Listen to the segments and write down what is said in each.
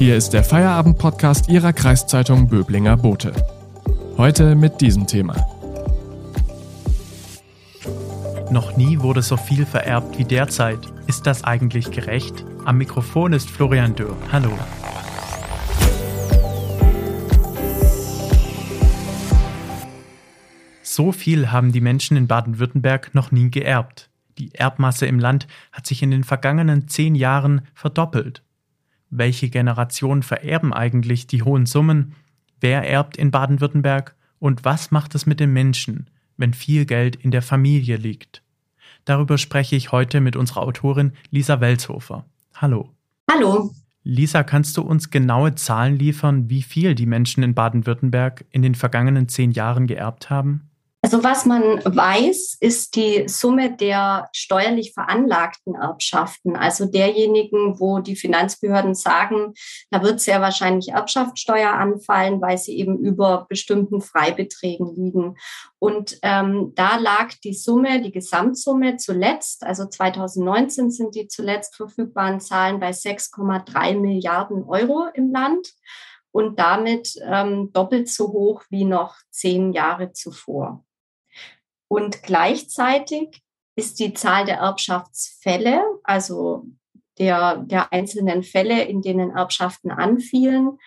Hier ist der Feierabend-Podcast Ihrer Kreiszeitung Böblinger Bote. Heute mit diesem Thema. Noch nie wurde so viel vererbt wie derzeit. Ist das eigentlich gerecht? Am Mikrofon ist Florian Dürr. Hallo. So viel haben die Menschen in Baden-Württemberg noch nie geerbt. Die Erbmasse im Land hat sich in den vergangenen zehn Jahren verdoppelt. Welche Generationen vererben eigentlich die hohen Summen? Wer erbt in Baden-Württemberg? Und was macht es mit den Menschen, wenn viel Geld in der Familie liegt? Darüber spreche ich heute mit unserer Autorin Lisa Welzhofer. Hallo. Hallo. Lisa, kannst du uns genaue Zahlen liefern, wie viel die Menschen in Baden-Württemberg in den vergangenen zehn Jahren geerbt haben? Also was man weiß, ist die Summe der steuerlich veranlagten Erbschaften, also derjenigen, wo die Finanzbehörden sagen, da wird sehr wahrscheinlich Erbschaftssteuer anfallen, weil sie eben über bestimmten Freibeträgen liegen. Und ähm, da lag die Summe, die Gesamtsumme zuletzt, also 2019 sind die zuletzt verfügbaren Zahlen bei 6,3 Milliarden Euro im Land und damit ähm, doppelt so hoch wie noch zehn Jahre zuvor. Und gleichzeitig ist die Zahl der Erbschaftsfälle, also der, der einzelnen Fälle, in denen Erbschaften anfielen,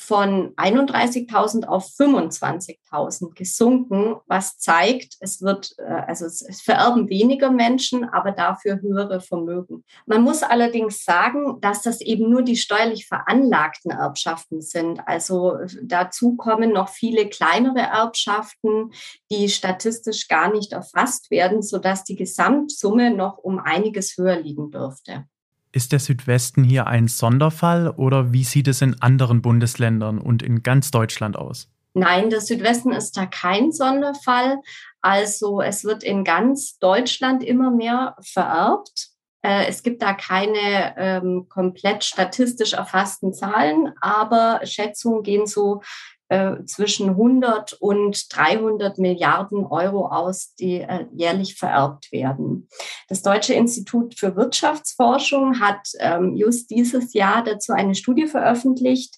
von 31.000 auf 25.000 gesunken, was zeigt, es wird, äh, also es vererben weniger Menschen, aber dafür höhere Vermögen. Man muss allerdings sagen, dass das eben nur die steuerlich veranlagten Erbschaften sind. Also dazu kommen noch viele kleinere Erbschaften, die statistisch gar nicht erfasst werden, sodass die Gesamtsumme noch um einiges höher liegen dürfte. Ist der Südwesten hier ein Sonderfall oder wie sieht es in anderen Bundesländern und in ganz Deutschland aus? Nein, der Südwesten ist da kein Sonderfall. Also es wird in ganz Deutschland immer mehr vererbt. Äh, es gibt da keine ähm, komplett statistisch erfassten Zahlen, aber Schätzungen gehen so äh, zwischen 100 und 300 Milliarden Euro aus, die äh, jährlich vererbt werden. Das Deutsche Institut für Wirtschaftsforschung hat ähm, just dieses Jahr dazu eine Studie veröffentlicht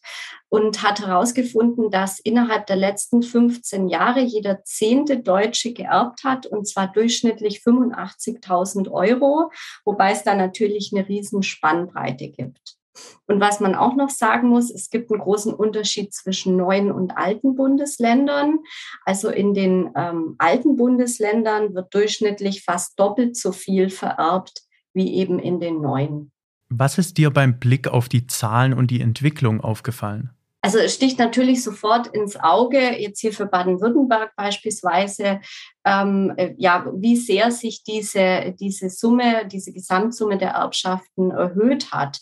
und hat herausgefunden, dass innerhalb der letzten 15 Jahre jeder zehnte Deutsche geerbt hat, und zwar durchschnittlich 85.000 Euro, wobei es da natürlich eine riesen Spannbreite gibt. Und was man auch noch sagen muss, es gibt einen großen Unterschied zwischen neuen und alten Bundesländern. Also in den ähm, alten Bundesländern wird durchschnittlich fast doppelt so viel vererbt wie eben in den neuen. Was ist dir beim Blick auf die Zahlen und die Entwicklung aufgefallen? Also es sticht natürlich sofort ins Auge, jetzt hier für Baden-Württemberg beispielsweise, ähm, äh, ja, wie sehr sich diese, diese Summe, diese Gesamtsumme der Erbschaften erhöht hat.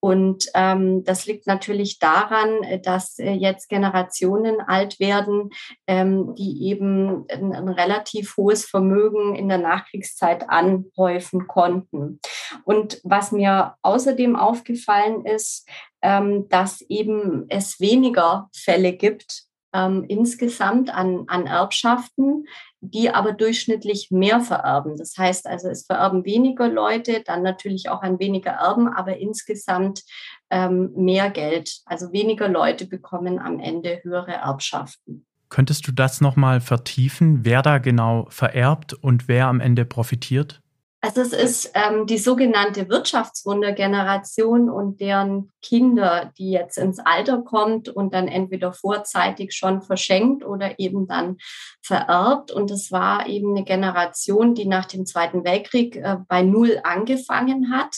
Und ähm, das liegt natürlich daran, äh, dass äh, jetzt Generationen alt werden, ähm, die eben ein, ein, relativ hohes Vermögen in der Nachkriegszeit anhäufen konnten. Und was mir außerdem aufgefallen ist, ähm, dass eben es weniger Fälle gibt, ähm, insgesamt an, an Erbschaften, die aber durchschnittlich mehr vererben. Das heißt also, es vererben weniger Leute, dann natürlich auch ein weniger Erben, aber insgesamt ähm, mehr Geld. Also weniger Leute bekommen am Ende höhere Erbschaften. Könntest du das nochmal vertiefen, wer da genau vererbt und wer am Ende profitiert? Also es ist ähm, die sogenannte Wirtschaftswundergeneration und deren Kinder, die jetzt ins Alter kommt und dann entweder vorzeitig schon verschenkt oder eben dann vererbt. Und es war eben eine Generation, die nach dem Zweiten Weltkrieg äh, bei Null angefangen hat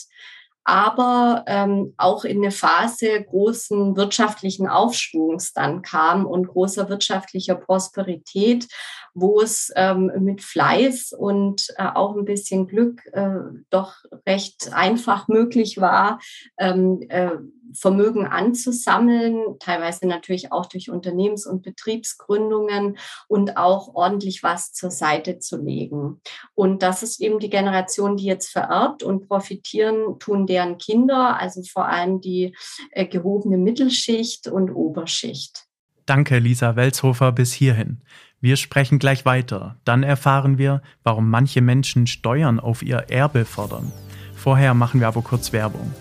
aber ähm, auch in eine Phase großen wirtschaftlichen Aufschwungs dann kam und großer wirtschaftlicher Prosperität, wo es ähm, mit Fleiß und äh, auch ein bisschen Glück äh, doch recht einfach möglich war, ähm, äh, Vermögen anzusammeln, teilweise natürlich auch durch Unternehmens- und Betriebsgründungen und auch ordentlich was zur Seite zu legen. Und das ist eben die Generation, die jetzt vererbt und profitieren tun deren Kinder, also vor allem die äh, gehobene Mittelschicht und Oberschicht. Danke, Lisa Welzhofer, bis hierhin. Wir sprechen gleich weiter. Dann erfahren wir, warum manche Menschen Steuern auf ihr Erbe fordern. Vorher machen wir aber kurz Werbung.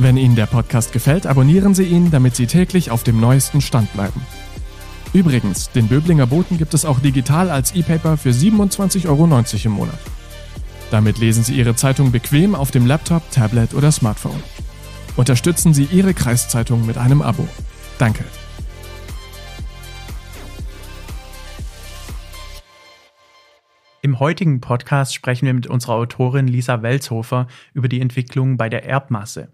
Wenn Ihnen der Podcast gefällt, abonnieren Sie ihn, damit Sie täglich auf dem neuesten Stand bleiben. Übrigens, den Böblinger Boten gibt es auch digital als E-Paper für 27,90 Euro im Monat. Damit lesen Sie Ihre Zeitung bequem auf dem Laptop, Tablet oder Smartphone. Unterstützen Sie Ihre Kreiszeitung mit einem Abo. Danke. Im heutigen Podcast sprechen wir mit unserer Autorin Lisa Welzhofer über die Entwicklung bei der Erbmasse.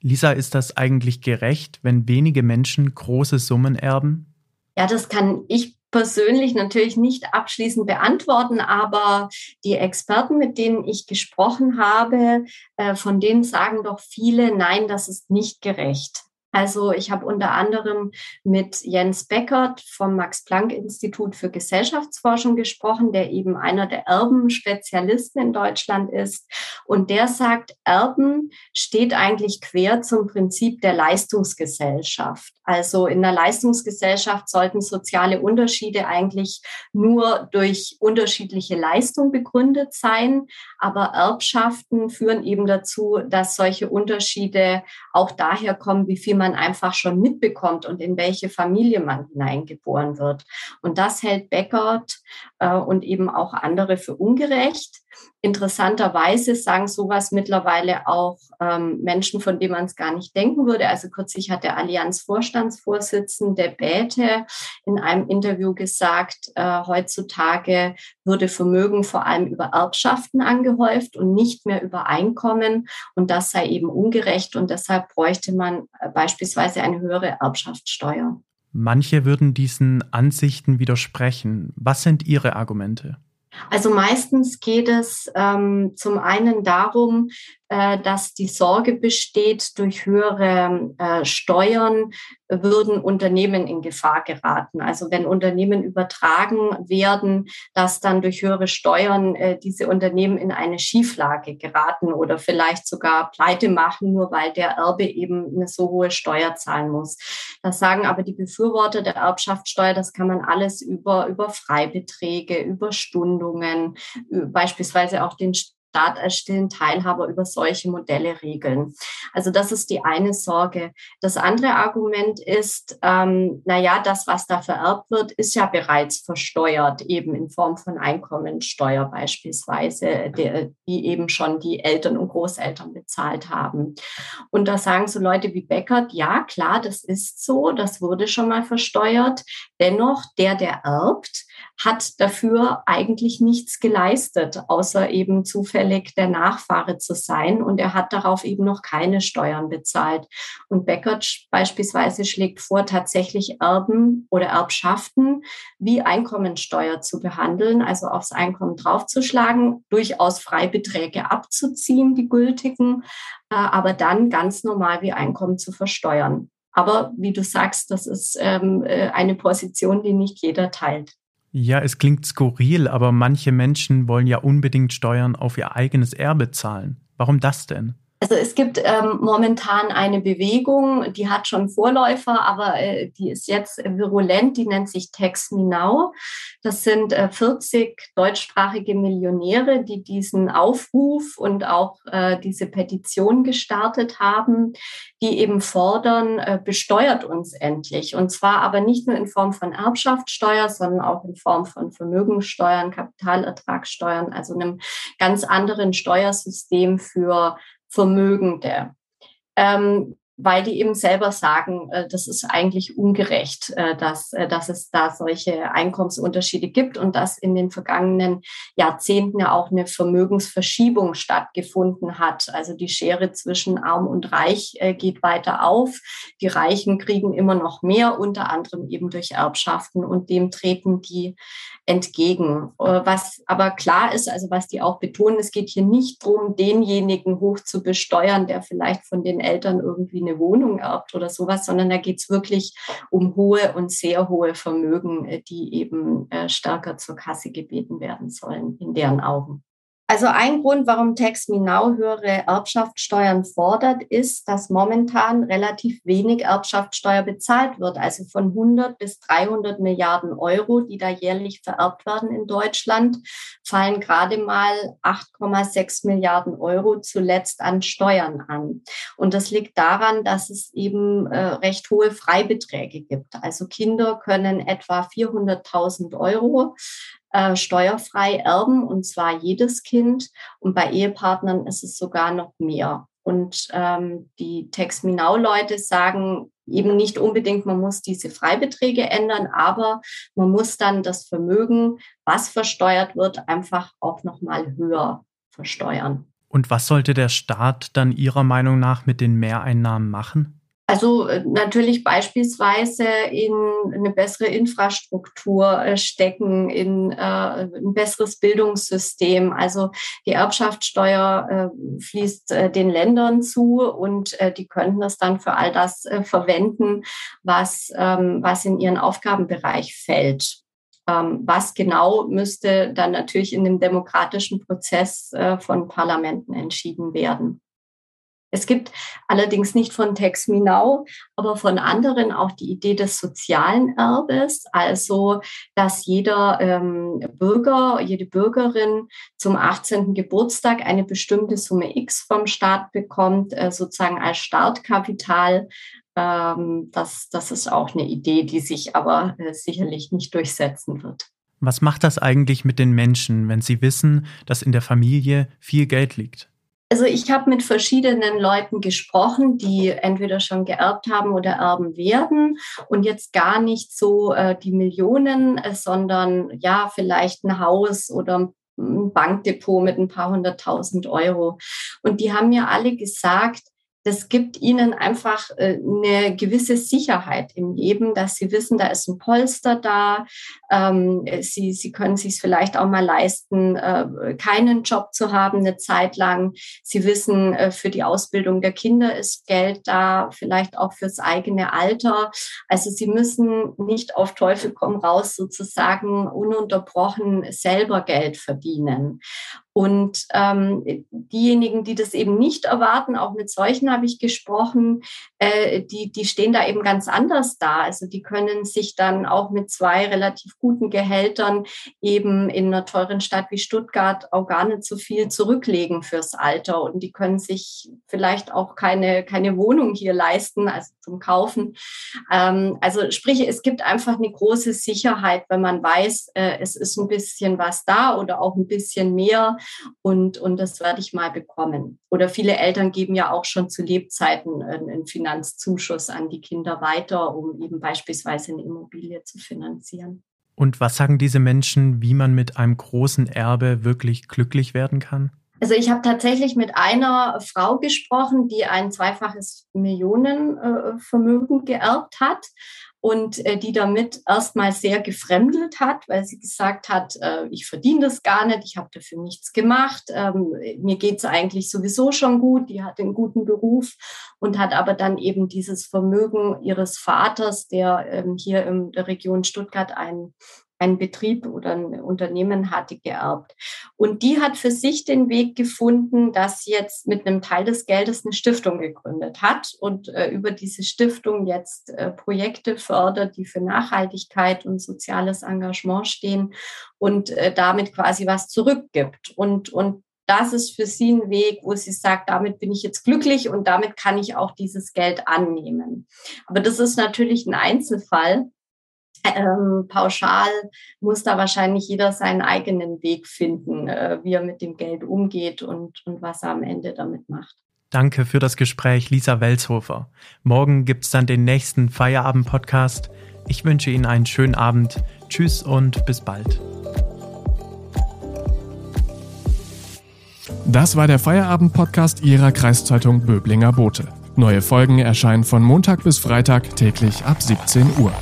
Lisa, ist das eigentlich gerecht, wenn wenige Menschen große Summen erben? Ja, das kann ich persönlich natürlich nicht abschließend beantworten, aber die Experten, mit denen ich gesprochen habe, äh, von denen sagen doch viele, nein, das ist nicht gerecht. Also ich habe unter anderem mit Jens Beckert vom Max-Planck-Institut für Gesellschaftsforschung gesprochen, der eben einer der Erbenspezialisten in Deutschland ist. Und der sagt, Erben steht eigentlich quer zum Prinzip der Leistungsgesellschaft. Also in der Leistungsgesellschaft sollten soziale Unterschiede eigentlich nur durch unterschiedliche Leistung begründet sein. Aber Erbschaften führen eben dazu, dass solche Unterschiede auch daher kommen, wie viel man einfach schon mitbekommt und in welche Familie man hineingeboren wird. Und das hält Beckert äh, und eben auch andere für ungerecht. Interessanterweise sagen sowas mittlerweile auch ähm, Menschen, von denen man es gar nicht denken würde. Also kürzlich hat der Allianz-Vorstandsvorsitzende Bäte in einem Interview gesagt, äh, heutzutage würde Vermögen vor allem über Erbschaften angehäuft und nicht mehr über Einkommen. Und das sei eben ungerecht und deshalb bräuchte man äh, beispielsweise eine höhere Erbschaftssteuer. Manche würden diesen Ansichten widersprechen. Was sind Ihre Argumente? Also meistens geht es ähm, zum einen darum, äh, dass die Sorge besteht, durch höhere äh, Steuern würden Unternehmen in Gefahr geraten. Also wenn Unternehmen übertragen werden, dass dann durch höhere Steuern äh, diese Unternehmen in eine Schieflage geraten oder vielleicht sogar pleite machen, nur weil der Erbe eben eine so hohe Steuer zahlen muss. Das sagen aber die Befürworter der Erbschaftssteuer, das kann man alles über, über Freibeträge, über Stundungen, beispielsweise auch den Staat als stillen Teilhaber über solche Modelle regeln. Also das ist die eine Sorge. Das andere Argument ist, ähm, naja, das, was da vererbt wird, ist ja bereits versteuert, eben in Form von Einkommensteuer beispielsweise, die, die eben schon die Eltern und Großeltern bezahlt haben. Und da sagen so Leute wie Beckert, ja, klar, das ist so, das wurde schon mal versteuert. Dennoch, der, der erbt, hat dafür eigentlich nichts geleistet, außer eben zufällig der Nachfahre zu sein. Und er hat darauf eben noch keine Steuern bezahlt. Und Beckert beispielsweise schlägt vor, tatsächlich Erben oder Erbschaften wie Einkommensteuer zu behandeln, also aufs Einkommen draufzuschlagen, durchaus Freibeträge abzuziehen, die gültigen, äh, aber dann ganz normal wie Einkommen zu versteuern. Aber wie du sagst, das ist ähm, äh, eine Position, die nicht jeder teilt. Ja, es klingt skurril, aber manche Menschen wollen ja unbedingt Steuern auf ihr eigenes Erbe zahlen. Warum das denn? Also es gibt ähm, momentan eine Bewegung, die hat schon Vorläufer, aber äh, die ist jetzt virulent, die nennt sich Tax Me Now. Das sind äh, 40 deutschsprachige Millionäre, die diesen Aufruf und auch äh, diese Petition gestartet haben, die eben fordern, äh, besteuert uns endlich. Und zwar aber nicht nur in Form von Erbschaftssteuer, sondern auch in Form von Vermögenssteuern, Kapitalertragssteuern, also einem ganz anderen Steuersystem für Vermögende. Ähm, weil die eben selber sagen, äh, das ist eigentlich ungerecht, äh, dass, äh, dass es da solche Einkommensunterschiede gibt und dass in den vergangenen Jahrzehnten ja auch eine Vermögensverschiebung stattgefunden hat. Also die Schere zwischen arm und reich geht weiter auf. Die Reichen kriegen immer noch mehr, unter anderem eben durch Erbschaften und dem treten die entgegen. Was aber klar ist, also was die auch betonen, es geht hier nicht darum, denjenigen hoch zu besteuern, der vielleicht von den Eltern irgendwie eine Wohnung erbt oder sowas, sondern da geht es wirklich um hohe und sehr hohe Vermögen, äh, die eben äh, stärker zur Kasse gebeten werden sollen, in deren Augen. Also ein Grund, warum Tax Me Now höhere Erbschaftssteuern fordert, ist, dass momentan relativ wenig Erbschaftssteuer bezahlt wird. Also von 100 bis 300 Milliarden Euro, die da jährlich vererbt werden in Deutschland, fallen gerade mal 8,6 Milliarden Euro zuletzt an Steuern an. Und das liegt daran, dass es eben äh, recht hohe Freibeträge gibt. Also Kinder können etwa 400.000 Euro äh, steuerfrei erben, und zwar jedes Kind. Und bei Ehepartnern ist es sogar noch mehr. Und ähm, die Tax Me Now-Leute sagen eben nicht unbedingt, man muss diese Freibeträge ändern, aber man muss dann das Vermögen, was versteuert wird, einfach auch nochmal höher versteuern. Und was sollte der Staat dann Ihrer Meinung nach mit den Mehreinnahmen machen? Also äh, natürlich beispielsweise in eine bessere Infrastruktur äh, stecken, in äh, ein besseres Bildungssystem. Also die Erbschaftssteuer fließt den Ländern zu und die könnten das dann für all das verwenden, was, ähm, was in ihren Aufgabenbereich fällt. Ähm, was genau müsste dann natürlich in dem demokratischen Prozess von Parlamenten entschieden werden. Es gibt allerdings nicht von Tex Minau, aber von anderen auch die Idee des sozialen Erbes, also dass jeder ähm, Bürger, jede Bürgerin zum 18. Geburtstag eine bestimmte Summe X vom Staat bekommt, äh, sozusagen als Startkapital. Ähm, das, das ist auch eine Idee, die sich aber äh, sicherlich nicht durchsetzen wird. Was macht das eigentlich mit den Menschen, wenn sie wissen, dass in der Familie viel Geld liegt? Also ich habe mit verschiedenen Leuten gesprochen, die entweder schon geerbt haben oder erben werden und jetzt gar nicht so äh, die Millionen, äh, sondern ja vielleicht ein Haus oder ein Bankdepot mit ein paar hunderttausend Euro. Und die haben mir alle gesagt, das gibt ihnen einfach äh, eine gewisse Sicherheit im Leben, dass sie wissen, da ist ein Polster da. Ähm, sie, sie können sich vielleicht auch mal leisten, äh, keinen Job zu haben eine Zeit lang. Sie wissen, äh, für die Ausbildung der Kinder ist Geld da, vielleicht auch fürs eigene Alter. Also sie müssen nicht auf Teufel komm raus sozusagen ununterbrochen selber Geld verdienen. Und ähm, diejenigen, die das eben nicht erwarten, auch mit solchen habe ich gesprochen, äh, die, die stehen da eben ganz anders da. Also die können sich dann auch mit zwei relativ guten Gehältern eben in einer teuren Stadt wie Stuttgart auch gar nicht so viel zurücklegen fürs Alter. Und die können sich vielleicht auch keine, keine Wohnung hier leisten, also zum Kaufen. Ähm, also sprich, es gibt einfach eine große Sicherheit, wenn man weiß, äh, es ist ein bisschen was da oder auch ein bisschen mehr und, und das werde ich mal bekommen. Oder viele Eltern geben ja auch schon zu Lebzeiten einen Finanzzuschuss an die Kinder weiter, um eben beispielsweise eine Immobilie zu finanzieren. Und was sagen diese Menschen, wie man mit einem großen Erbe wirklich glücklich werden kann? Also ich habe tatsächlich mit einer Frau gesprochen, die ein zweifaches Millionenvermögen geerbt hat und äh, die damit erstmal sehr gefremdelt hat, weil sie gesagt hat, äh, ich verdiene das gar nicht, ich habe dafür nichts gemacht, ähm, mir geht es eigentlich sowieso schon gut, die hat einen guten Beruf und hat aber dann eben dieses Vermögen ihres Vaters, der ähm, hier in der Region Stuttgart ein Betrieb oder ein Unternehmen hatte geerbt. Und die hat für sich den Weg gefunden, dass sie jetzt mit einem Teil des Geldes eine Stiftung gegründet hat und äh, über diese Stiftung jetzt äh, Projekte fördert, die für Nachhaltigkeit und soziales Engagement stehen und äh, damit quasi was zurückgibt. Und, und das ist für sie ein Weg, wo sie sagt, damit bin ich jetzt glücklich und damit kann ich auch dieses Geld annehmen. Aber das ist natürlich ein Einzelfall. Ähm, pauschal muss da wahrscheinlich jeder seinen eigenen Weg finden, äh, wie er mit dem Geld umgeht und, und was er am Ende damit macht. Danke für das Gespräch, Lisa Welshofer. Morgen gibt es dann den nächsten Feierabend-Podcast. Ich wünsche Ihnen einen schönen Abend. Tschüss und bis bald. Das war der Feierabend-Podcast Ihrer Kreiszeitung Böblinger Bote. Neue Folgen erscheinen von Montag bis Freitag täglich ab 17 Uhr.